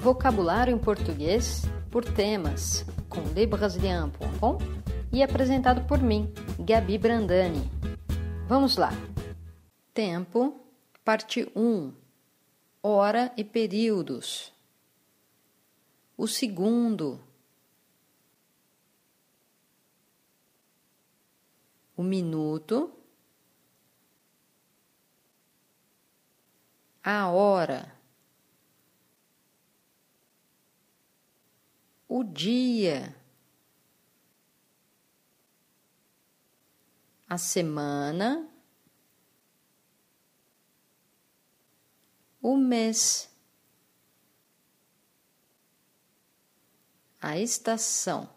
Vocabulário em português por temas com lebrasilian.com e apresentado por mim, Gabi Brandani. Vamos lá. Tempo, parte 1. Hora e períodos. O segundo. O minuto. A hora. Dia, a semana, o mês, a estação,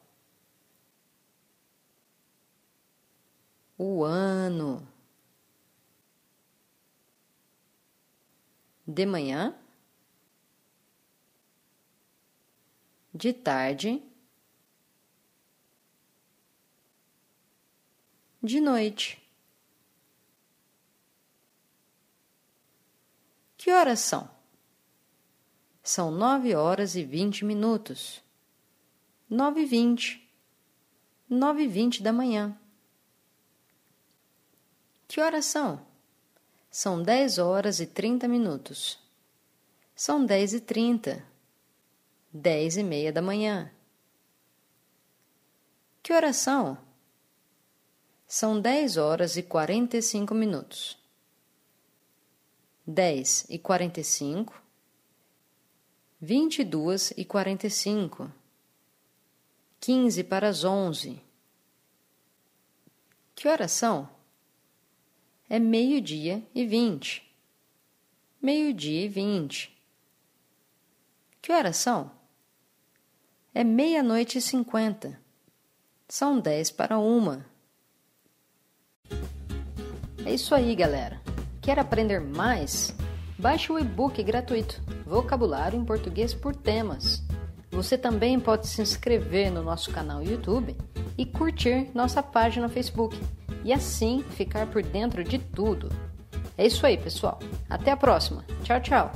o ano. De manhã, de tarde, de noite. Que horas são? São nove horas e vinte minutos. Nove e vinte. Nove e vinte da manhã. Que horas são? São dez horas e trinta minutos. São dez e trinta dez e meia da manhã. Que horas são? Dez horas e quarenta e cinco minutos. Dez e quarenta e cinco, vinte e duas e quarenta e cinco, quinze para as onze. Que horas são? É meio-dia e vinte. Meio-dia e vinte. Que horas são? É meia-noite e cinquenta. São dez para uma. É isso aí, galera. Quer aprender mais? Baixe o e-book gratuito Vocabulário em Português por Temas. Você também pode se inscrever no nosso canal YouTube e curtir nossa página Facebook e assim ficar por dentro de tudo. É isso aí, pessoal. Até a próxima. Tchau, tchau.